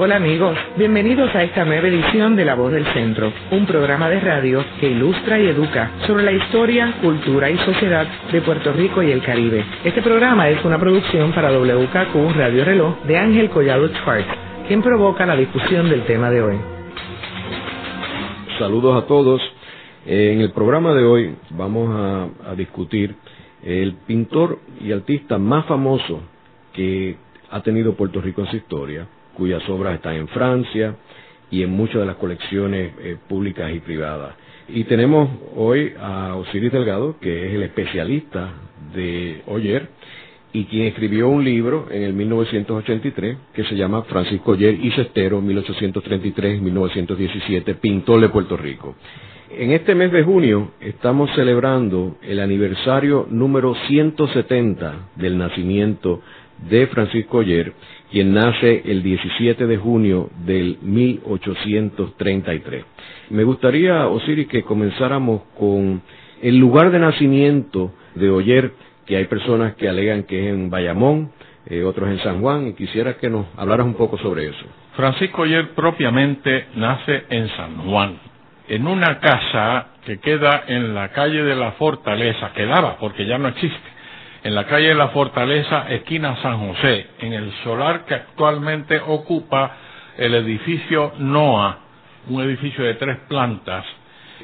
Hola amigos, bienvenidos a esta nueva edición de La Voz del Centro, un programa de radio que ilustra y educa sobre la historia, cultura y sociedad de Puerto Rico y el Caribe. Este programa es una producción para WKQ Radio Reloj de Ángel Collado Schwartz, quien provoca la discusión del tema de hoy. Saludos a todos. En el programa de hoy vamos a discutir el pintor y artista más famoso que ha tenido Puerto Rico en su historia, cuyas obras están en Francia y en muchas de las colecciones eh, públicas y privadas. Y tenemos hoy a Osiris Delgado, que es el especialista de Oyer y quien escribió un libro en el 1983 que se llama Francisco Oyer y Cestero, 1833-1917, pintor de Puerto Rico. En este mes de junio estamos celebrando el aniversario número 170 del nacimiento de Francisco Oyer, quien nace el 17 de junio del 1833. Me gustaría, Osiris, que comenzáramos con el lugar de nacimiento de Oyer, que hay personas que alegan que es en Bayamón, eh, otros en San Juan, y quisiera que nos hablaras un poco sobre eso. Francisco Oyer propiamente nace en San Juan, en una casa que queda en la calle de la Fortaleza, quedaba porque ya no existe, en la calle de la Fortaleza, esquina San José, en el solar que actualmente ocupa el edificio NOA, un edificio de tres plantas,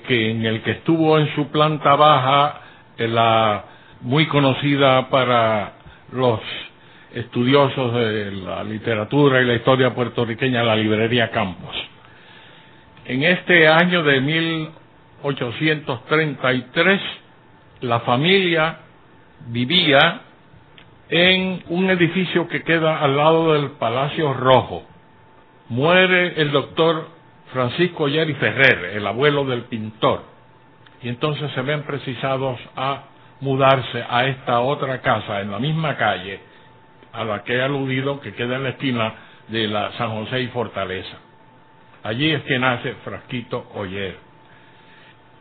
que en el que estuvo en su planta baja la muy conocida para los estudiosos de la literatura y la historia puertorriqueña, la librería Campos. En este año de 1833, la familia vivía en un edificio que queda al lado del Palacio Rojo. Muere el doctor Francisco Yeri Ferrer, el abuelo del pintor, y entonces se ven precisados a mudarse a esta otra casa en la misma calle a la que he aludido, que queda en la esquina de la San José y Fortaleza. Allí es que nace Frasquito Oyer.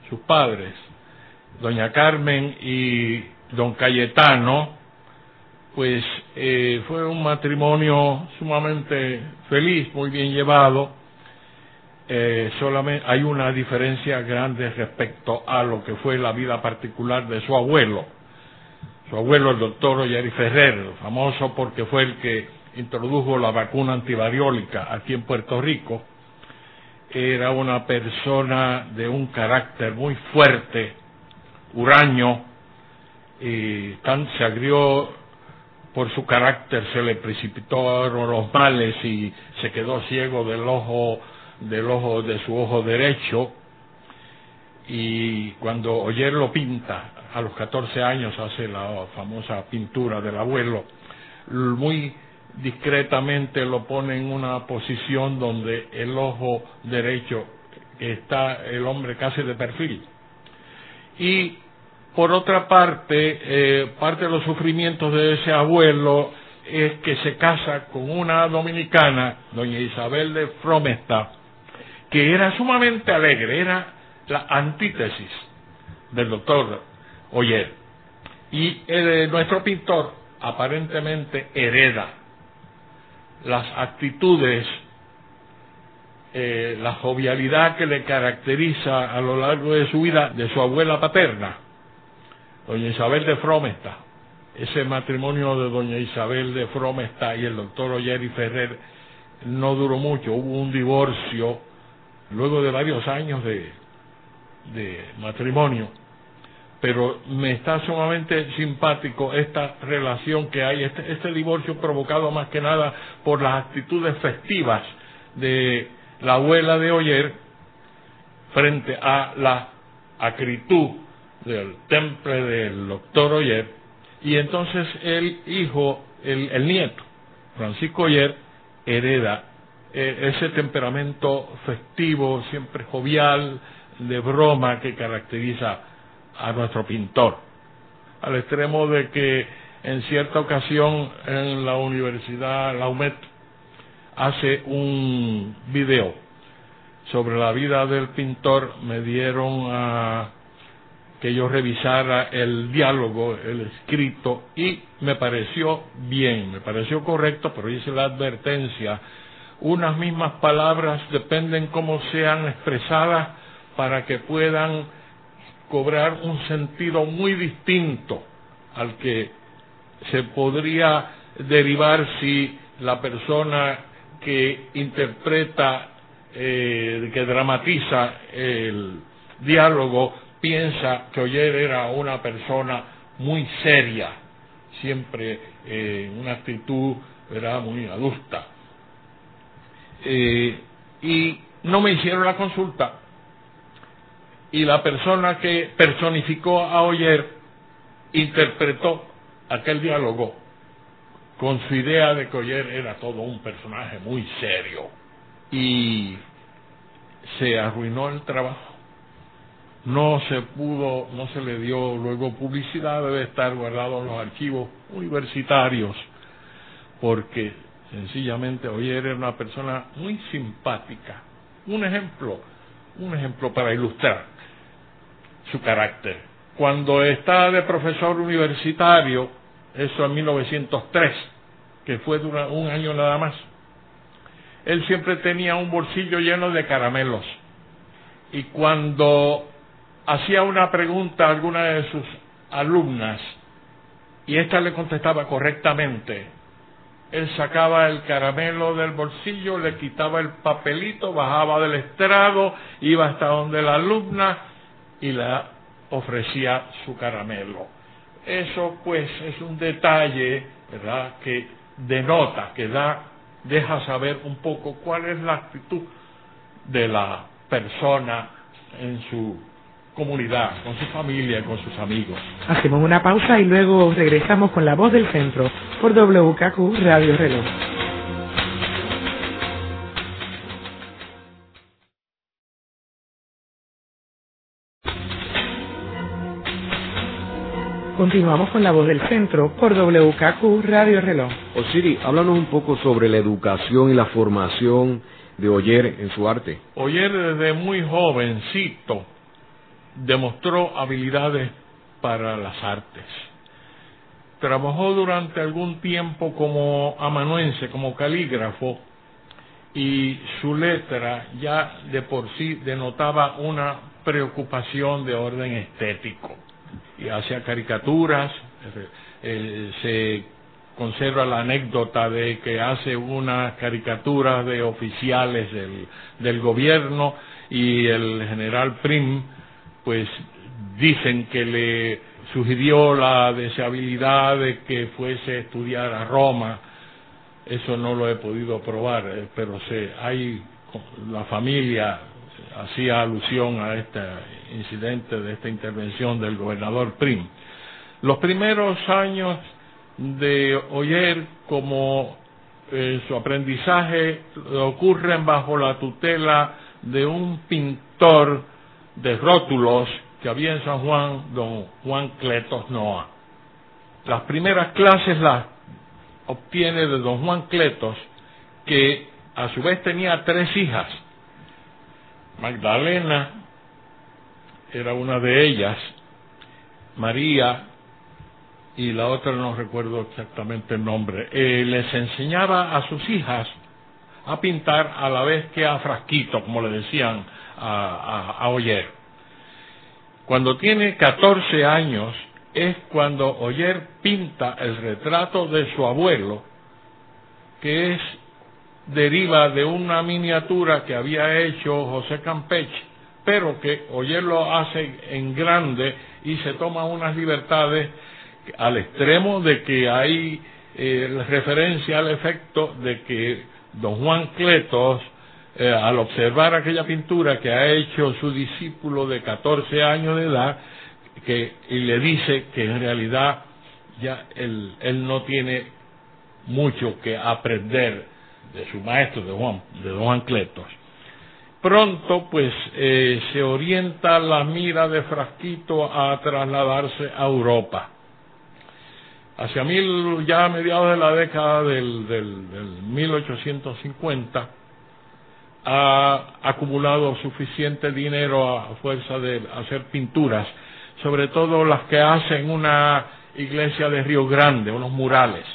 Sus padres, doña Carmen y don Cayetano, pues eh, fue un matrimonio sumamente feliz, muy bien llevado. Eh, solamente hay una diferencia grande respecto a lo que fue la vida particular de su abuelo. Su abuelo, el doctor Oyeri Ferrer, famoso porque fue el que introdujo la vacuna antivariólica aquí en Puerto Rico, era una persona de un carácter muy fuerte, huraño, y tan se agrió por su carácter, se le precipitaron los males y se quedó ciego del ojo, del ojo de su ojo derecho. Y cuando Oyer lo pinta, a los 14 años hace la famosa pintura del abuelo, muy discretamente lo pone en una posición donde el ojo derecho está el hombre casi de perfil. Y por otra parte, eh, parte de los sufrimientos de ese abuelo es que se casa con una dominicana, doña Isabel de Fromesta, que era sumamente alegre, era la antítesis del doctor Oyer. Y eh, nuestro pintor aparentemente hereda las actitudes, eh, la jovialidad que le caracteriza a lo largo de su vida de su abuela paterna, doña Isabel de Fromesta. Ese matrimonio de doña Isabel de Fromesta y el doctor Oyeri Ferrer no duró mucho, hubo un divorcio luego de varios años de, matrimonio pero me está sumamente simpático esta relación que hay, este, este, divorcio provocado más que nada por las actitudes festivas de la abuela de Oyer frente a la acritud del temple del doctor Oyer, y entonces el hijo, el, nieto, Francisco Oyer, hereda eh, ese temperamento festivo, siempre jovial, de broma que caracteriza a nuestro pintor, al extremo de que en cierta ocasión en la universidad, la UMET, hace un video sobre la vida del pintor, me dieron a que yo revisara el diálogo, el escrito, y me pareció bien, me pareció correcto, pero hice la advertencia, unas mismas palabras dependen cómo sean expresadas para que puedan cobrar un sentido muy distinto al que se podría derivar si la persona que interpreta, eh, que dramatiza el diálogo, piensa que Oyer era una persona muy seria, siempre eh, en una actitud muy adusta. Eh, y no me hicieron la consulta. Y la persona que personificó a Oyer interpretó aquel diálogo con su idea de que Oyer era todo un personaje muy serio. Y se arruinó el trabajo no se pudo, no se le dio luego publicidad, debe estar guardado en los archivos universitarios, porque sencillamente Oyer era una persona muy simpática. Un ejemplo, un ejemplo para ilustrar su carácter. Cuando está de profesor universitario, eso en 1903, que fue durante un año nada más, él siempre tenía un bolsillo lleno de caramelos. Y cuando hacía una pregunta a alguna de sus alumnas y ésta le contestaba correctamente, él sacaba el caramelo del bolsillo, le quitaba el papelito, bajaba del estrado, iba hasta donde la alumna y le ofrecía su caramelo. Eso pues es un detalle, ¿verdad?, que denota, que da, deja saber un poco cuál es la actitud de la persona en su comunidad, con su familia, con sus amigos. Hacemos una pausa y luego regresamos con la voz del centro por WKQ Radio Reloj. Continuamos con la voz del centro por WKQ Radio Reloj. Osiri, háblanos un poco sobre la educación y la formación de Oyer en su arte. Oyer desde muy jovencito demostró habilidades para las artes. Trabajó durante algún tiempo como amanuense, como calígrafo, y su letra ya de por sí denotaba una preocupación de orden estético. Y hacía caricaturas, eh, se conserva la anécdota de que hace unas caricaturas de oficiales del, del gobierno y el general Prim pues dicen que le sugirió la deseabilidad de que fuese a estudiar a Roma. Eso no lo he podido probar, eh, pero sé, hay la familia hacía alusión a este incidente de esta intervención del gobernador Prim. Los primeros años de Oyer como eh, su aprendizaje ocurren bajo la tutela de un pintor de rótulos que había en San Juan, don Juan Cletos Noa. Las primeras clases las obtiene de don Juan Cletos, que a su vez tenía tres hijas. Magdalena era una de ellas, María y la otra no recuerdo exactamente el nombre. Eh, les enseñaba a sus hijas a pintar a la vez que a Frasquito, como le decían a, Oyer. Cuando tiene 14 años es cuando Oyer pinta el retrato de su abuelo, que es deriva de una miniatura que había hecho José Campeche, pero que Oyer lo hace en grande y se toma unas libertades al extremo de que hay eh, referencia al efecto de que don Juan Cletos eh, al observar aquella pintura que ha hecho su discípulo de 14 años de edad, que, y le dice que en realidad ya él, no tiene mucho que aprender de su maestro, de Juan, de Don Cletos. Pronto, pues, eh, se orienta la mira de Frasquito a trasladarse a Europa. Hacia mil, ya a mediados de la década del, del, del 1850, ha acumulado suficiente dinero a fuerza de hacer pinturas, sobre todo las que hacen una iglesia de Río Grande, unos murales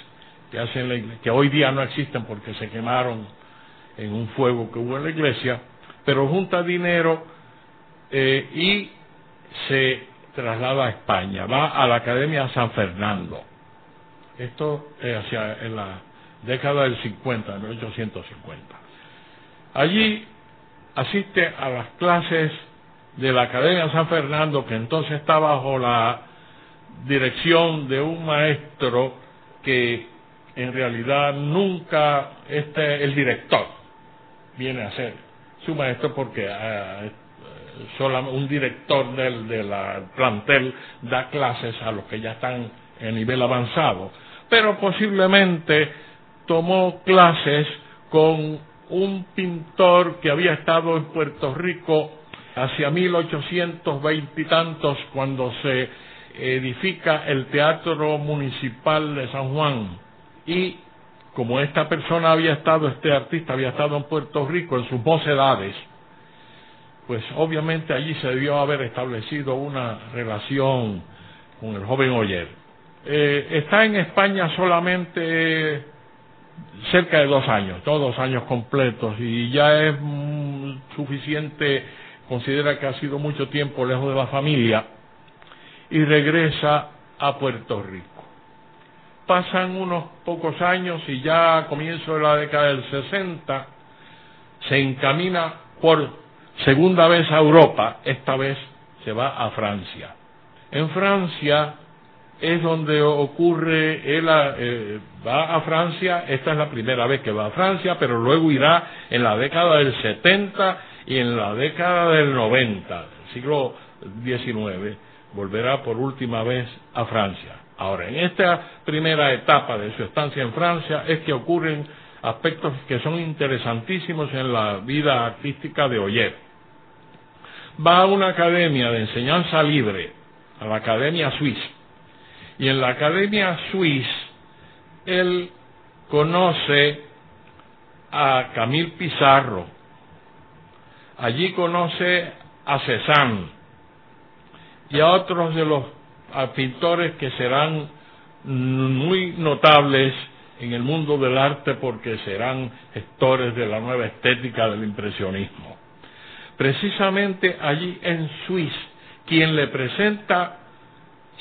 que hacen que hoy día no existen porque se quemaron en un fuego que hubo en la iglesia, pero junta dinero eh, y se traslada a España, va a la Academia San Fernando. Esto es hacia en la década del 50, 1850. Allí asiste a las clases de la Academia San Fernando, que entonces está bajo la dirección de un maestro que en realidad nunca este el director viene a ser su maestro porque uh, solo un director del de la plantel da clases a los que ya están en nivel avanzado. Pero posiblemente tomó clases con un pintor que había estado en Puerto Rico hacia 1820 y tantos cuando se edifica el Teatro Municipal de San Juan y como esta persona había estado, este artista había estado en Puerto Rico en sus mocedades, pues obviamente allí se debió haber establecido una relación con el joven Oyer. Eh, está en España solamente cerca de dos años, todos dos años completos, y ya es mm, suficiente, considera que ha sido mucho tiempo lejos de la familia, y regresa a Puerto Rico. Pasan unos pocos años y ya a comienzo de la década del 60 se encamina por segunda vez a Europa, esta vez se va a Francia. En Francia es donde ocurre, él eh, va a Francia, esta es la primera vez que va a Francia, pero luego irá en la década del 70 y en la década del 90, siglo XIX, volverá por última vez a Francia. Ahora, en esta primera etapa de su estancia en Francia es que ocurren aspectos que son interesantísimos en la vida artística de Oyer. Va a una academia de enseñanza libre, a la Academia Suiza, y en la Academia Suiza él conoce a Camille Pizarro, allí conoce a Cézanne y a otros de los pintores que serán muy notables en el mundo del arte porque serán gestores de la nueva estética del impresionismo. Precisamente allí en Suiza, quien le presenta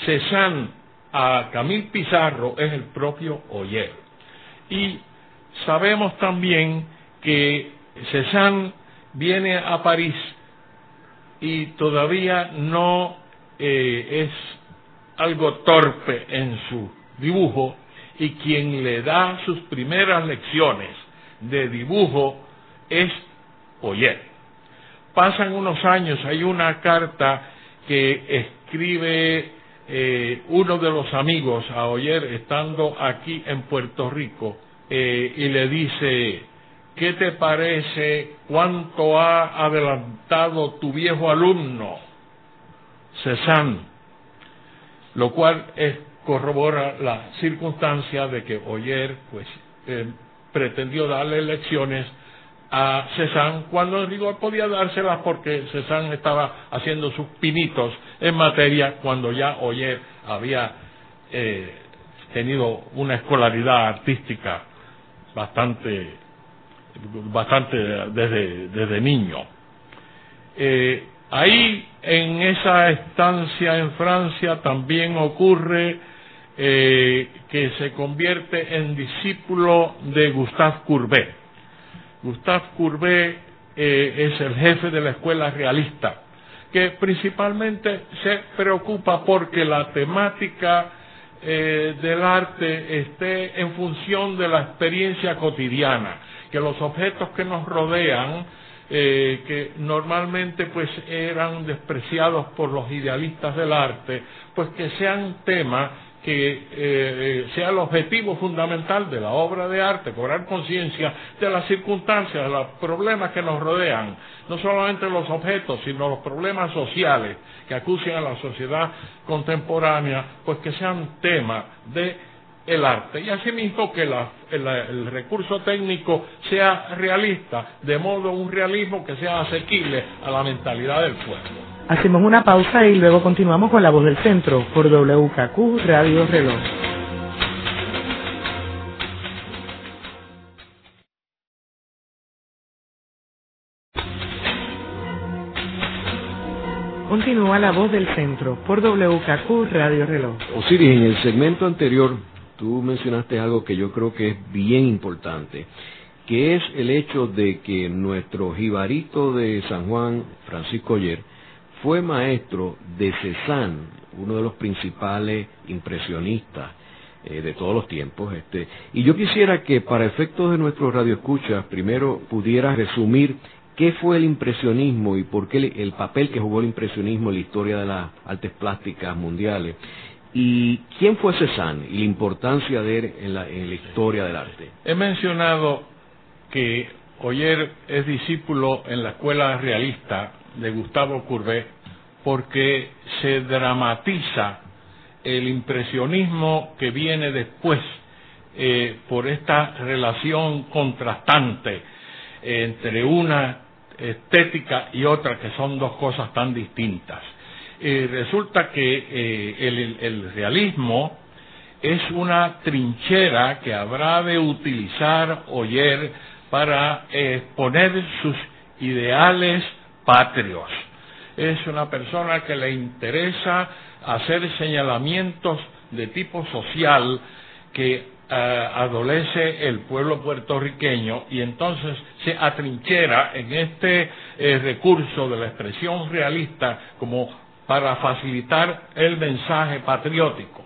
Cézanne a Camille Pizarro es el propio Oyer. Y sabemos también que Cézanne viene a París y todavía no eh, es algo torpe en su dibujo y quien le da sus primeras lecciones de dibujo es Oyer. Pasan unos años, hay una carta que escribe eh, uno de los amigos a Oyer estando aquí en Puerto Rico eh, y le dice, ¿qué te parece cuánto ha adelantado tu viejo alumno, Cézanne? Lo cual es, corrobora la circunstancia de que Oyer pues, eh, pretendió darle lecciones a Cézanne cuando en rigor podía dárselas porque Cézanne estaba haciendo sus pinitos en materia cuando ya Oyer había eh, tenido una escolaridad artística bastante bastante desde, desde niño. Eh, ahí en esa estancia en Francia también ocurre eh, que se convierte en discípulo de Gustave Courbet Gustave Courbet es el jefe de la escuela realista, que principalmente se preocupa porque la temática eh, del arte esté en función de la experiencia cotidiana, que los objetos que nos rodean, eh, que normalmente pues eran despreciados por los idealistas del arte, pues que sean temas que eh, eh, sea el objetivo fundamental de la obra de arte, cobrar conciencia de las circunstancias, de los problemas que nos rodean, no solamente los objetos, sino los problemas sociales que acusen a la sociedad contemporánea, pues que sean tema de el arte y asimismo que el, recurso técnico sea realista, de modo un realismo que sea asequible a la mentalidad del pueblo. Hacemos una pausa y luego continuamos con La Voz del Centro por WKQ Radio Reloj. Continúa la voz del centro por WKQ Radio Reloj. Osiris, en el segmento anterior tú mencionaste algo que yo creo que es bien importante, que es el hecho de que nuestro jibarito de San Juan, Francisco Oyer, fue maestro de Cézanne, uno de los principales impresionistas eh, de todos los tiempos. Este, y yo quisiera que para efectos de nuestro radioescucha, primero pudieras resumir qué fue el impresionismo y por qué el, papel que jugó el impresionismo en la historia de las artes plásticas mundiales. ¿Y quién fue Cézanne y la importancia de él en la, en la historia del arte? He mencionado que Oyer es discípulo en la escuela realista de Gustavo Courbet porque se dramatiza el impresionismo que viene después eh, por esta relación contrastante entre una estética y otra que son dos cosas tan distintas. Eh, resulta que eh, el, realismo es una trinchera que habrá de utilizar Oyer para exponer sus ideales patrios. Es una persona que le interesa hacer señalamientos de tipo social que eh, adolece el pueblo puertorriqueño y entonces se atrinchera en este eh, recurso de la expresión realista como para facilitar el mensaje patriótico.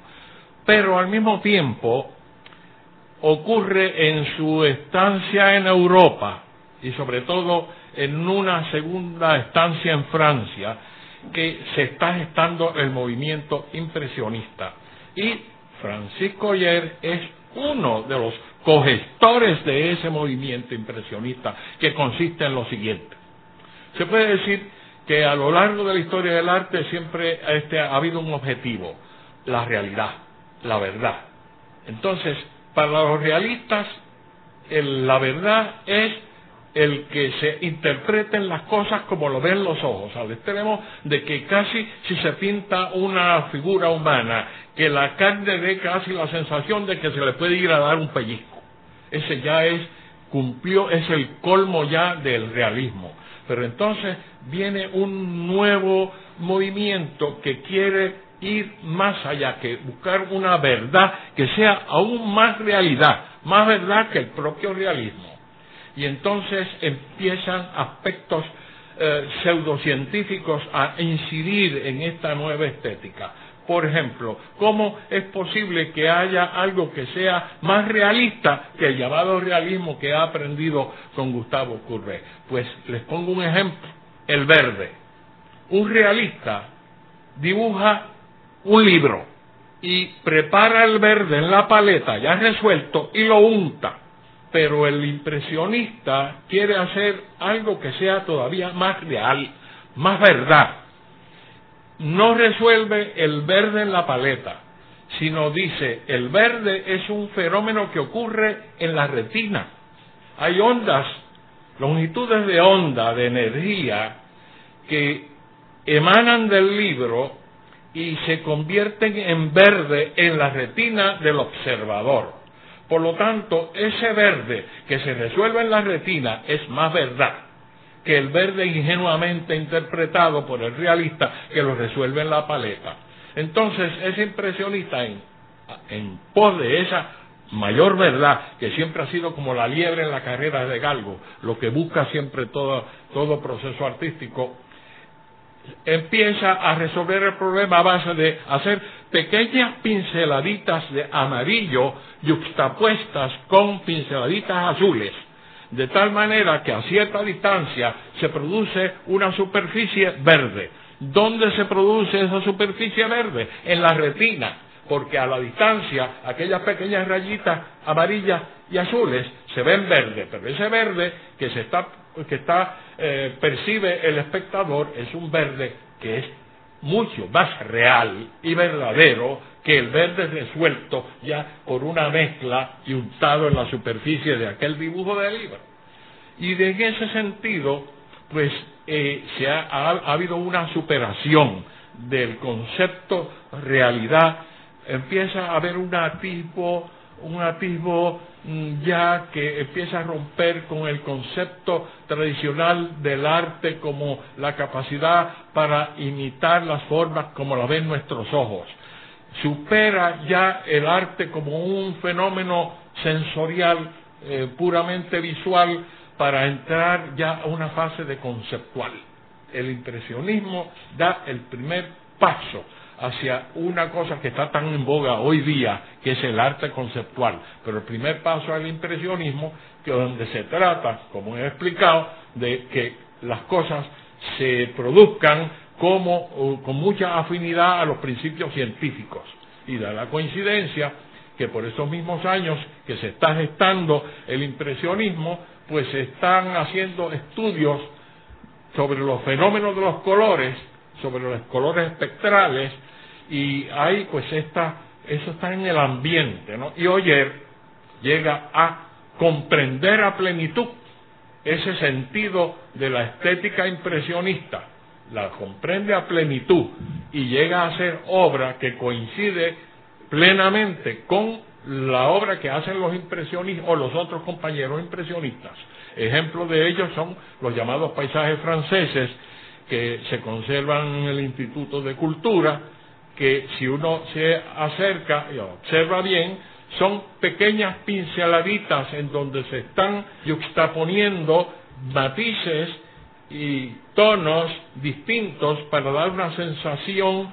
Pero al mismo tiempo ocurre en su estancia en Europa y sobre todo en una segunda estancia en Francia que se está gestando el movimiento impresionista. Y Francisco Oyer es uno de los cogestores de ese movimiento impresionista que consiste en lo siguiente. Se puede decir que a lo largo de la historia del arte siempre este, ha habido un objetivo, la realidad, la verdad. Entonces, para los realistas, la verdad es el que se interpreten las cosas como lo ven los ojos, al extremo de que casi si se pinta una figura humana, que la carne dé casi la sensación de que se le puede ir a dar un pellizco. Ese ya es, cumplió, es el colmo ya del realismo. Pero entonces viene un nuevo movimiento que quiere ir más allá, que buscar una verdad que sea aún más realidad, más verdad que el propio realismo y entonces empiezan aspectos eh, pseudocientíficos a incidir en esta nueva estética. Por ejemplo, ¿cómo es posible que haya algo que sea más realista que el llamado realismo que ha aprendido con Gustavo Courbet? Pues les pongo un ejemplo, el verde. Un realista dibuja un libro y prepara el verde en la paleta ya resuelto y lo unta pero el impresionista quiere hacer algo que sea todavía más real, más verdad. No resuelve el verde en la paleta, sino dice, el verde es un fenómeno que ocurre en la retina. Hay ondas, longitudes de onda, de energía, que emanan del libro y se convierten en verde en la retina del observador. Por lo tanto, ese verde que se resuelve en la retina es más verdad que el verde ingenuamente interpretado por el realista que lo resuelve en la paleta. Entonces, ese impresionista en, pos de esa mayor verdad, que siempre ha sido como la liebre en la carrera de galgo, lo que busca siempre todo, todo proceso artístico, empieza a resolver el problema a base de hacer pequeñas pinceladitas de amarillo yuxtapuestas con pinceladitas azules, de tal manera que a cierta distancia se produce una superficie verde. ¿Dónde se produce esa superficie verde? En la retina, porque a la distancia aquellas pequeñas rayitas amarillas y azules se ven verdes, pero ese verde que se está, que está eh, percibe el espectador es un verde que es mucho más real y verdadero que el verde resuelto ya por una mezcla y untado en la superficie de aquel dibujo de libro. Y en ese sentido, pues eh, se ha, ha habido una superación del concepto realidad, empieza a haber una tipo un atisbo ya que empieza a romper con el concepto tradicional del arte como la capacidad para imitar las formas como las ven nuestros ojos. Supera ya el arte como un fenómeno sensorial eh, puramente visual para entrar ya a una fase de conceptual. El impresionismo da el primer paso hacia una cosa que está tan en boga hoy día, que es el arte conceptual. Pero el primer paso al impresionismo, que donde se trata, como he explicado, de que las cosas se produzcan como con mucha afinidad a los principios científicos. Y da la coincidencia que por esos mismos años que se está gestando el impresionismo, pues se están haciendo estudios sobre los fenómenos de los colores, sobre los colores espectrales, y ahí pues esta, eso está en el ambiente, ¿no? Y Oyer llega a comprender a plenitud ese sentido de la estética impresionista, la comprende a plenitud y llega a hacer obra que coincide plenamente con la obra que hacen los impresionistas o los otros compañeros impresionistas. Ejemplos de ellos son los llamados paisajes franceses que se conservan en el Instituto de Cultura, que si uno se acerca y observa bien, son pequeñas pinceladitas en donde se están yuxtaponiendo matices y tonos distintos para dar una sensación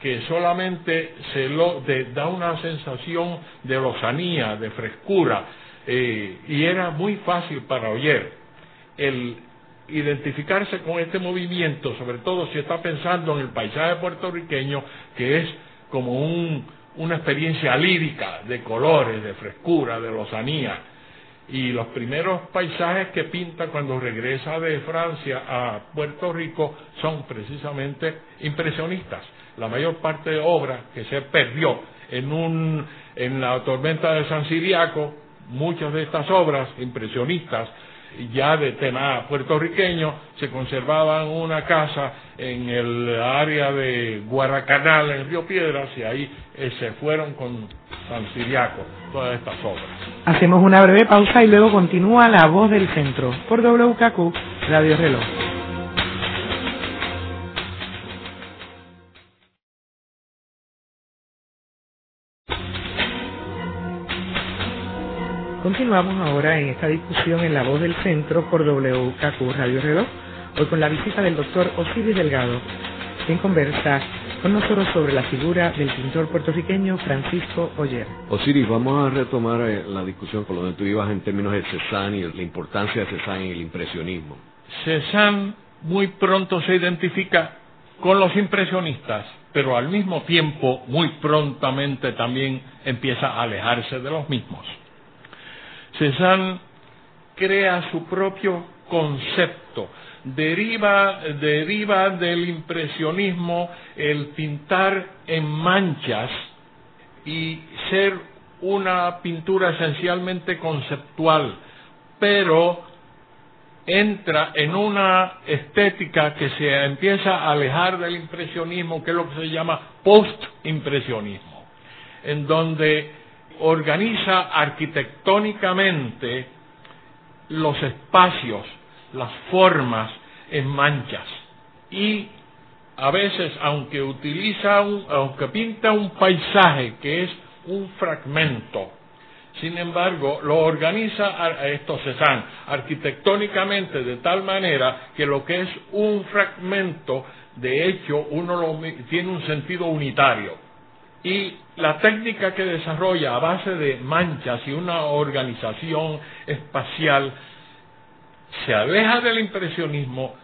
que solamente se lo da una sensación de lozanía, de frescura, eh, y era muy fácil para Oyer el identificarse con este movimiento, sobre todo si está pensando en el paisaje puertorriqueño, que es como una experiencia lírica de colores, de frescura, de lozanía. Y los primeros paisajes que pinta cuando regresa de Francia a Puerto Rico son precisamente impresionistas. La mayor parte de obra que se perdió en, un, en la tormenta de San Siriaco, muchas de estas obras impresionistas ya de tema puertorriqueño se conservaban una casa en el área de Guaracanal, en Río Piedras, y ahí eh, se fueron con San Siriaco todas estas obras. Hacemos una breve pausa y luego continúa La Voz del Centro por WKQ Radio Reloj. Continuamos ahora en esta discusión en La Voz del Centro por WKQ Radio Reloj, hoy con la visita del doctor Osiris Delgado, quien conversa con nosotros sobre la figura del pintor puertorriqueño Francisco Oyer. Osiris, vamos a retomar eh, la discusión con lo que tú ibas en términos de Cézanne y la importancia de Cézanne en el impresionismo. Cézanne muy pronto se identifica con los impresionistas, pero al mismo tiempo muy prontamente también empieza a alejarse de los mismos. Cézanne crea su propio concepto, deriva, deriva del impresionismo el pintar en manchas y ser una pintura esencialmente conceptual, pero entra en una estética que se empieza a alejar del impresionismo, que es lo que se llama post-impresionismo, en donde organiza arquitectónicamente los espacios, las formas en manchas. Y a veces aunque utiliza aunque pinta un paisaje que es un fragmento sin embargo lo organiza esto Cézanne arquitectónicamente de tal manera que lo que es un fragmento de hecho uno lo, tiene un sentido unitario y la técnica que desarrolla a base de manchas y una organización espacial se aleja del impresionismo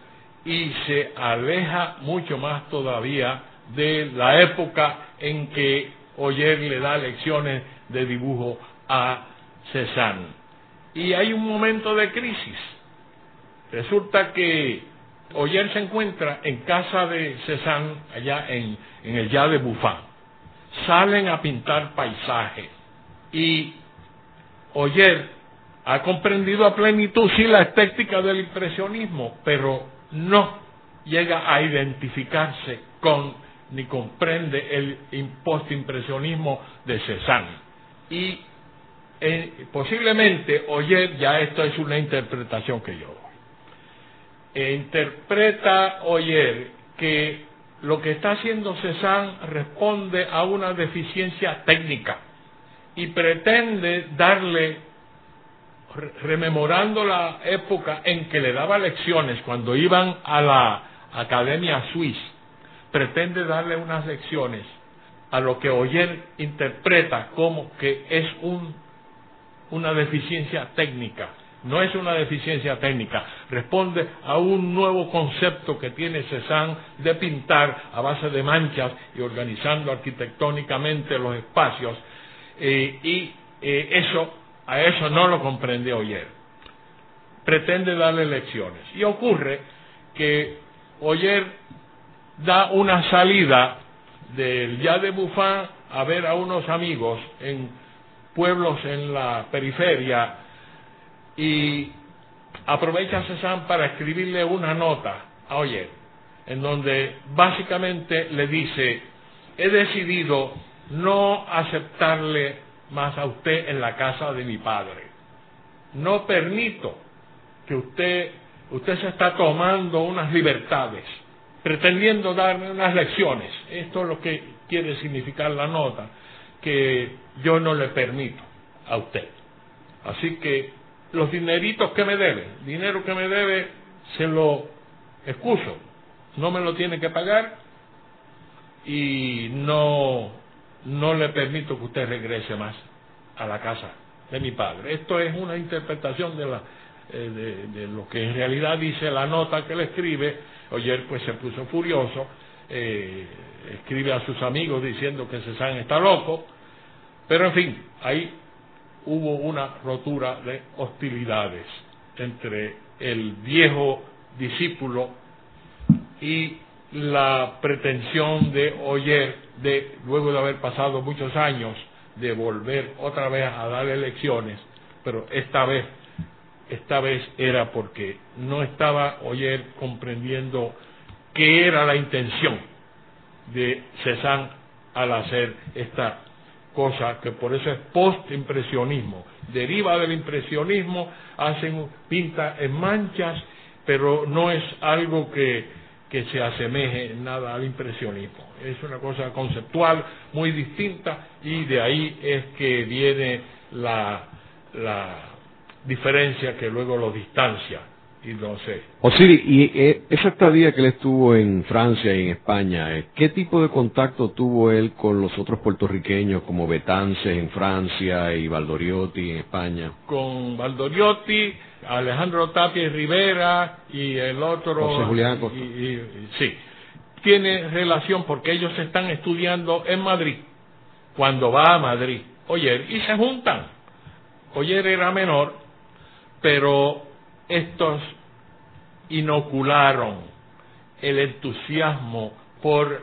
y se aleja mucho más todavía de la época en que Oyer le da lecciones de dibujo a Cézanne. Y hay un momento de crisis. Resulta que Oyer se encuentra en casa de Cézanne, allá en, el Ya de Buffon salen a pintar paisajes. Y Oyer ha comprendido a plenitud, sí, la estética del impresionismo, pero no llega a identificarse con ni comprende el postimpresionismo de Cézanne. Y eh, posiblemente Oyer, ya esto es una interpretación que yo doy, interpreta Oyer que lo que está haciendo Cézanne responde a una deficiencia técnica y pretende darle, rememorando la época en que le daba lecciones cuando iban a la Academia Suiza, pretende darle unas lecciones a lo que Oyer interpreta como que es un, una deficiencia técnica. No es una deficiencia técnica, responde a un nuevo concepto que tiene Cézanne de pintar a base de manchas y organizando arquitectónicamente los espacios eh, y eh, eso a eso no lo comprende Oyer. Pretende darle lecciones y ocurre que Oyer da una salida del ya de Buffin a ver a unos amigos en pueblos en la periferia y aprovecha Cézanne para escribirle una nota a Oyer, en donde básicamente le dice, he decidido no aceptarle más a usted en la casa de mi padre. No permito que usted, usted se está tomando unas libertades pretendiendo darme unas lecciones. Esto es lo que quiere significar la nota, que yo no le permito a usted. Así que los dineritos que me debe, dinero que me debe, se lo excuso. No me lo tiene que pagar y no, no le permito que usted regrese más a la casa de mi padre. Esto es una interpretación de, la, eh, de, lo que en realidad dice la nota que le escribe Oyer pues se puso furioso, eh, escribe a sus amigos diciendo que Cézanne está loco, pero en fin, ahí hubo una rotura de hostilidades entre el viejo discípulo y la pretensión de Oyer de, luego de haber pasado muchos años, de volver otra vez a dar elecciones, pero esta vez esta vez era porque no estaba Oyer comprendiendo qué era la intención de Cézanne al hacer esta cosa, que por eso es post-impresionismo. Deriva del impresionismo, hacen pinta en manchas, pero no es algo que, que se asemeje nada al impresionismo. Es una cosa conceptual muy distinta y de ahí es que viene la, la diferencia que luego lo distancia y no sé. Osiris, y eh, esa estadía que él estuvo en Francia y en España, eh, ¿qué tipo de contacto tuvo él con los otros puertorriqueños como Betances en Francia y Valdoriotti en España? Con Valdoriotti, Alejandro Tapia y Rivera y el otro... José Julián sí, tiene relación porque ellos están estudiando en Madrid, cuando va a Madrid. Oye, y se juntan. Oyer era menor pero estos inocularon el entusiasmo por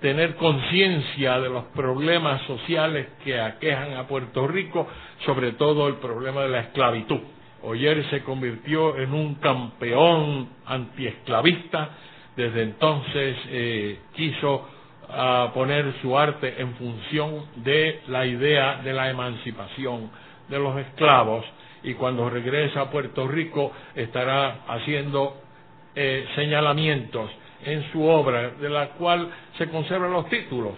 tener conciencia de los problemas sociales que aquejan a Puerto Rico, sobre todo el problema de la esclavitud. Oyer se convirtió en un campeón antiesclavista, desde entonces eh, quiso ah, poner su arte en función de la idea de la emancipación de los esclavos y cuando regresa a Puerto Rico estará haciendo eh, señalamientos en su obra, de la cual se conservan los títulos.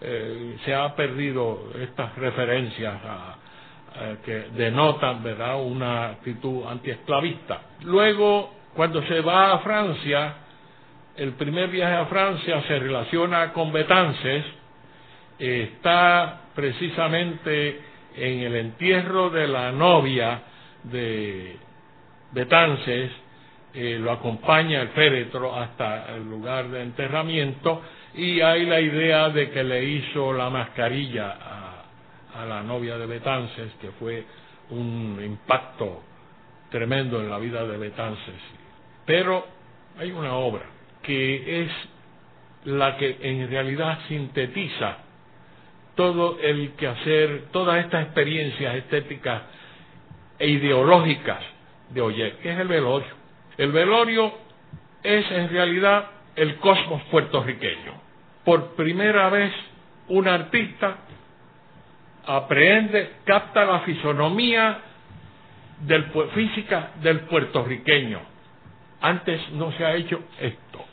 Eh, se ha perdido estas referencias que denotan ¿verdad? una actitud antiesclavista. Luego, cuando se va a Francia, el primer viaje a Francia se relaciona con Betances, está precisamente en el entierro de la novia de Betances, eh, lo acompaña el féretro hasta el lugar de enterramiento y hay la idea de que le hizo la mascarilla a, a la novia de Betances, que fue un impacto tremendo en la vida de Betances. Pero hay una obra que es la que en realidad sintetiza todo el quehacer, todas estas experiencias estéticas e ideológicas de Oyer, que es el velorio. El velorio es en realidad el cosmos puertorriqueño. Por primera vez un artista aprehende, capta la fisonomía del, física del puertorriqueño. Antes no se ha hecho esto.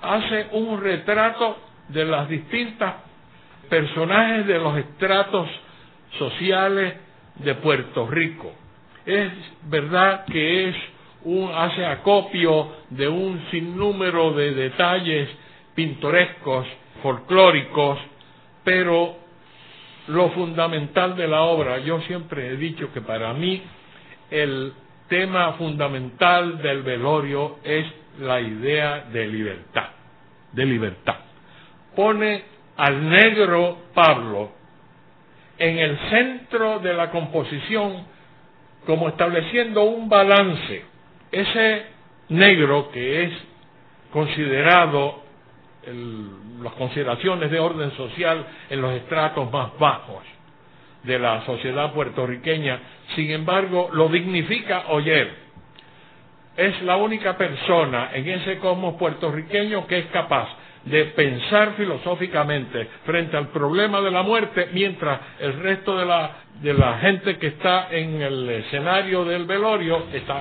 Hace un retrato de las distintas personajes de los estratos sociales de Puerto Rico. Es verdad que es un, hace acopio de un sinnúmero de detalles pintorescos, folclóricos, pero lo fundamental de la obra, yo siempre he dicho que para mí el tema fundamental del velorio es la idea de libertad, de libertad. Pone al negro Pablo en el centro de la composición como estableciendo un balance. Ese negro que es considerado las consideraciones de orden social en los estratos más bajos de la sociedad puertorriqueña, sin embargo, lo dignifica Oyer. Es la única persona en ese cosmos puertorriqueño que es capaz de pensar filosóficamente frente al problema de la muerte, mientras el resto de la, de la gente que está en el escenario del velorio está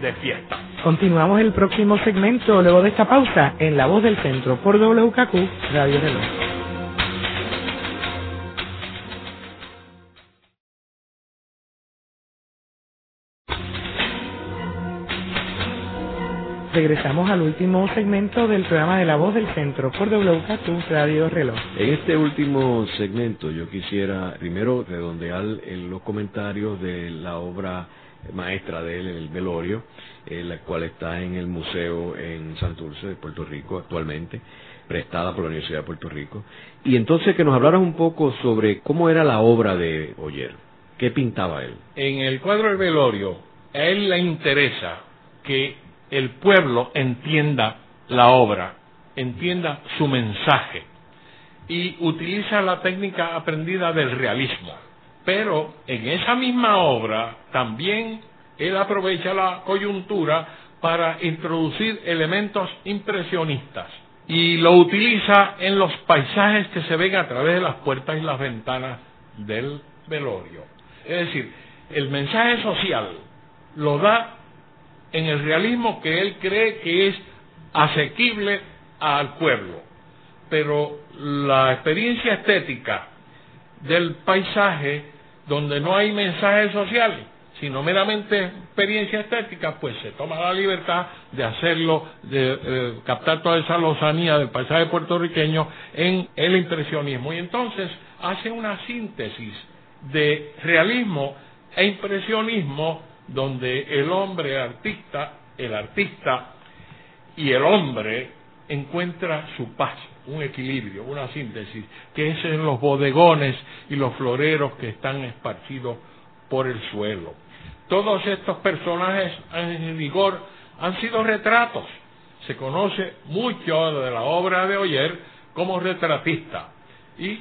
de fiesta. Continuamos el próximo segmento luego de esta pausa en La Voz del Centro por WKQ Radio Reloj. Regresamos al último segmento del programa de La Voz del Centro por WKQ Radio Reloj. En este último segmento yo quisiera primero redondear los comentarios de la obra maestra de él, El Velorio, eh, la cual está en el museo en Santurce de Puerto Rico actualmente, prestada por la Universidad de Puerto Rico. Y entonces que nos hablaras un poco sobre cómo era la obra de Oyer, qué pintaba él. En el cuadro El Velorio, a él le interesa que el pueblo entienda la obra, entienda su mensaje y utiliza la técnica aprendida del realismo. Pero en esa misma obra también él aprovecha la coyuntura para introducir elementos impresionistas y lo utiliza en los paisajes que se ven a través de las puertas y las ventanas del velorio. Es decir, el mensaje social lo da en el realismo que él cree que es asequible al pueblo. Pero la experiencia estética del paisaje, donde no hay mensajes sociales, sino meramente experiencia estética, pues se toma la libertad de hacerlo, de eh, captar toda esa lozanía del paisaje puertorriqueño en el impresionismo. Y entonces hace una síntesis de realismo e impresionismo donde el hombre artista, el artista y el hombre encuentra su paz, un equilibrio, una síntesis, que es en los bodegones y los floreros que están esparcidos por el suelo. Todos estos personajes en rigor han sido retratos. Se conoce mucho de la obra de Oyer como retratista y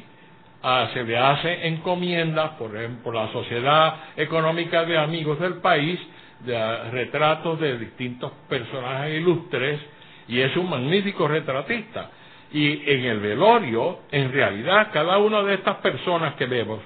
Ah, se le hace encomiendas, por ejemplo, la Sociedad Económica de Amigos del País, de retratos de distintos personajes ilustres, y es un magnífico retratista. Y en el velorio, en realidad, cada una de estas personas que vemos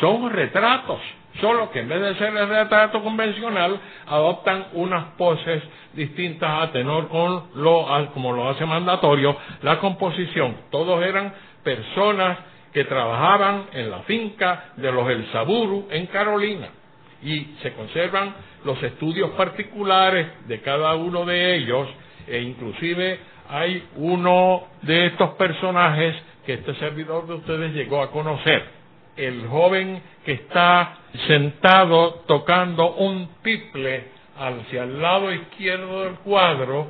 son retratos, solo que en vez de ser el retrato convencional, adoptan unas poses distintas a tenor con lo, como lo hace mandatorio la composición. Todos eran personas que trabajaban en la finca de los El Saburu en Carolina y se conservan los estudios particulares de cada uno de ellos e inclusive hay uno de estos personajes que este servidor de ustedes llegó a conocer, el joven que está sentado tocando un tiple hacia el lado izquierdo del cuadro,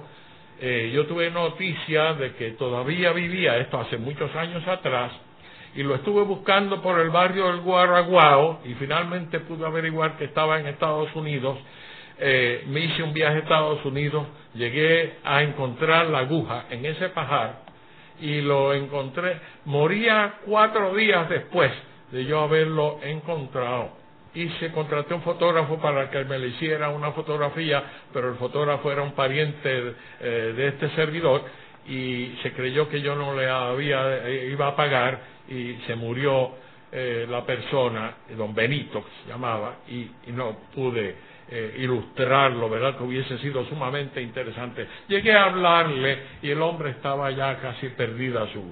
eh, yo tuve noticia de que todavía vivía, esto hace muchos años atrás, y lo estuve buscando por el barrio del Guaraguao y finalmente pude averiguar que estaba en Estados Unidos. Eh, me hice un viaje a Estados Unidos, llegué a encontrar la aguja en ese pajar y lo encontré. Moría cuatro días después de yo haberlo encontrado. Y se contraté un fotógrafo para que me le hiciera una fotografía, pero el fotógrafo era un pariente eh, de este servidor y se creyó que yo no le había, eh, iba a pagar y se murió eh, la persona, don Benito que se llamaba, y, no pude eh, ilustrarlo, ¿verdad? Que hubiese sido sumamente interesante. Llegué a hablarle y el hombre estaba ya casi perdida su,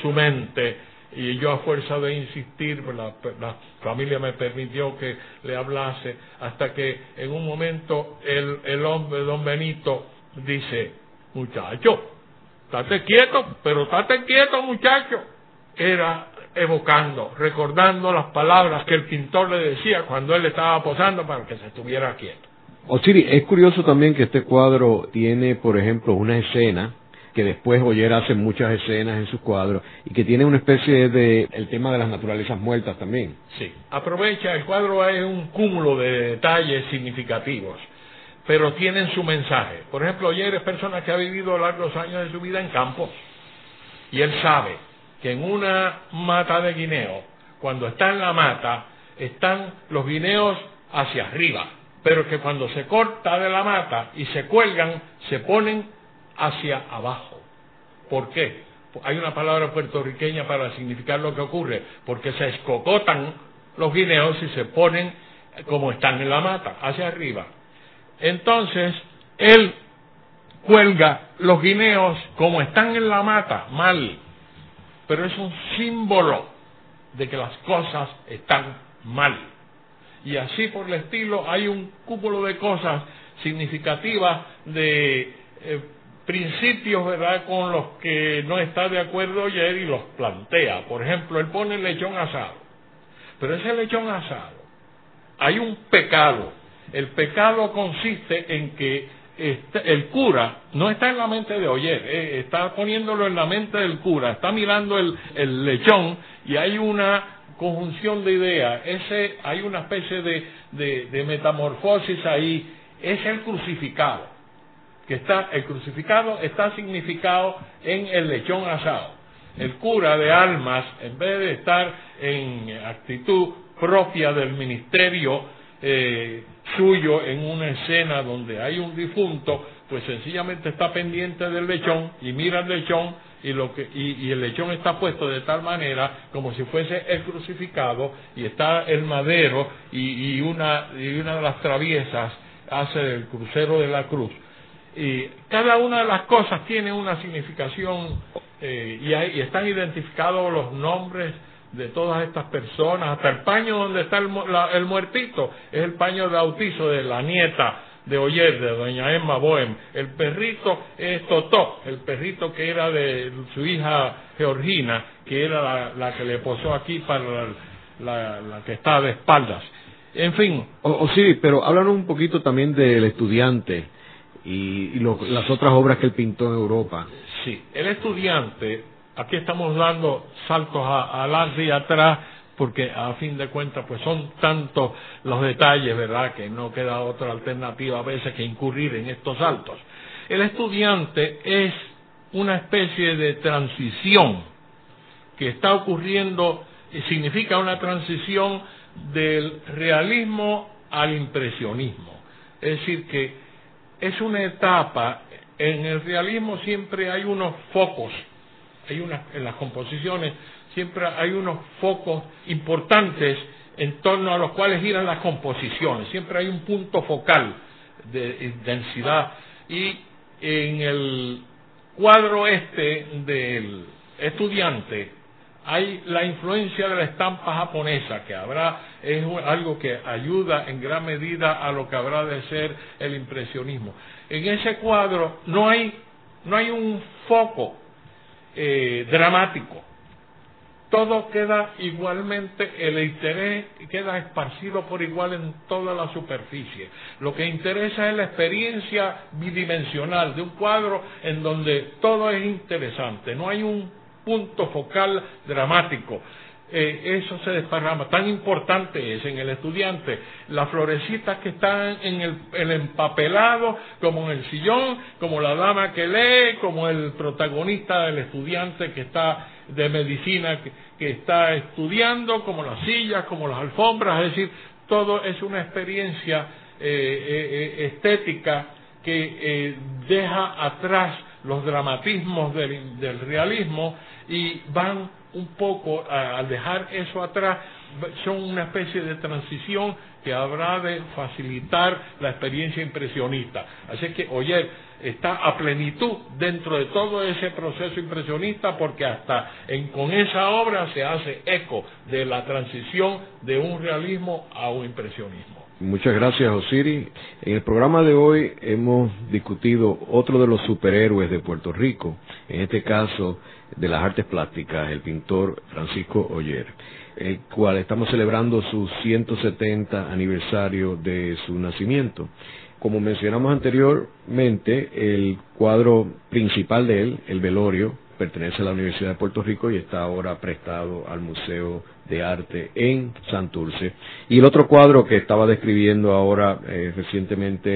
su mente y yo a fuerza de insistir, pues la, la, familia me permitió que le hablase, hasta que en un momento el, el hombre, don Benito, dice, muchacho, estate quieto, pero estate quieto muchacho. Era evocando, recordando las palabras que el pintor le decía cuando él estaba posando para que se estuviera quieto. Osiri, es curioso también que este cuadro tiene, por ejemplo, una escena que después Oyer hace muchas escenas en sus cuadros y que tiene una especie de el tema de las naturalezas muertas también. Sí, aprovecha, el cuadro es un cúmulo de detalles significativos, pero tienen su mensaje. Por ejemplo, Oyer es persona que ha vivido largos años de su vida en campos y él sabe que en una mata de guineo, cuando está en la mata, están los guineos hacia arriba, pero que cuando se corta de la mata y se cuelgan, se ponen hacia abajo. ¿Por qué? Hay una palabra puertorriqueña para significar lo que ocurre, porque se escocotan los guineos y se ponen como están en la mata, hacia arriba. Entonces, él cuelga los guineos como están en la mata, mal, pero es un símbolo de que las cosas están mal. Y así por el estilo hay un cúmulo de cosas significativas de eh, principios, ¿verdad?, con los que no está de acuerdo ayer y los plantea. Por ejemplo, él pone el lechón asado. Pero ese lechón asado, hay un pecado. El pecado consiste en que este, el cura no está en la mente de Oyer, eh, está poniéndolo en la mente del cura, está mirando el, lechón y hay una conjunción de ideas, ese, hay una especie de, de, de metamorfosis ahí, es el crucificado que está, el crucificado está significado en el lechón asado. El cura de almas, en vez de estar en actitud propia del ministerio eh, suyo en una escena donde hay un difunto, pues sencillamente está pendiente del lechón y mira el lechón y, lo que, y, el lechón está puesto de tal manera como si fuese el crucificado y está el madero y, y, una, y una de las traviesas hace el crucero de la cruz. Y cada una de las cosas tiene una significación eh, y, están identificados los nombres de todas estas personas, hasta el paño donde está el, muertito, es el paño de bautizo de la nieta de Oyer, de doña Emma Bohem. El perrito es Totó, el perrito que era de su hija Georgina, que era la, que le posó aquí para la, que está de espaldas. En fin. O, sí, pero háblanos un poquito también del estudiante y, las otras obras que él pintó en Europa. Sí, el estudiante, aquí estamos dando saltos adelante y atrás, porque a fin de cuentas pues son tantos los detalles, ¿verdad?, que no queda otra alternativa a veces que incurrir en estos saltos. El estudiante es una especie de transición que está ocurriendo y significa una transición del realismo al impresionismo. Es decir, que es una etapa, en el realismo siempre hay unos focos, hay una, en las composiciones siempre hay unos focos importantes en torno a los cuales giran las composiciones, siempre hay un punto focal de densidad y en el cuadro este del estudiante hay la influencia de la estampa japonesa, que habrá, es algo que ayuda en gran medida a lo que habrá de ser el impresionismo. En ese cuadro no hay, no hay un foco eh, dramático. Todo queda igualmente, el interés queda esparcido por igual en toda la superficie. Lo que interesa es la experiencia bidimensional de un cuadro en donde todo es interesante. No hay un punto focal dramático. Eh, eso se desparrama. Tan importante es en el estudiante las florecitas que están en el, empapelado, como en el sillón, como la dama que lee, como el protagonista del estudiante que está de medicina que, está estudiando, como las sillas, como las alfombras, es decir, todo es una experiencia eh, eh, estética que deja atrás los dramatismos del, realismo y van un poco, al dejar eso atrás, son una especie de transición que habrá de facilitar la experiencia impresionista. Así que Oyer está a plenitud dentro de todo ese proceso impresionista porque hasta con esa obra se hace eco de la transición de un realismo a un impresionismo. Muchas gracias, Osiris. En el programa de hoy hemos discutido otro de los superhéroes de Puerto Rico, en este caso de las artes plásticas, el pintor Francisco Oyer el cual estamos celebrando su 170 aniversario de su nacimiento. Como mencionamos anteriormente, el cuadro principal de él, el velorio, pertenece a la Universidad de Puerto Rico y está ahora prestado al Museo de Arte en Santurce. Y el otro cuadro que estaba describiendo ahora eh, recientemente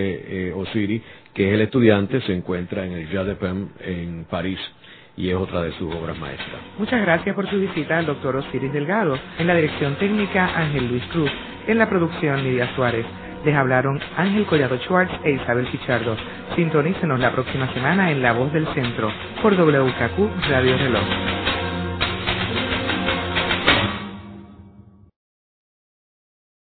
eh, Osiris, que es el estudiante, se encuentra en el Jardin en París y es otra de sus obras maestras. Muchas gracias por su visita al doctor Osiris Delgado, en la dirección técnica Ángel Luis Cruz, en la producción Lidia Suárez. Les hablaron Ángel Collado Schwartz e Isabel Pichardo. Sintonícenos la próxima semana en La Voz del Centro por WKQ Radio Reloj.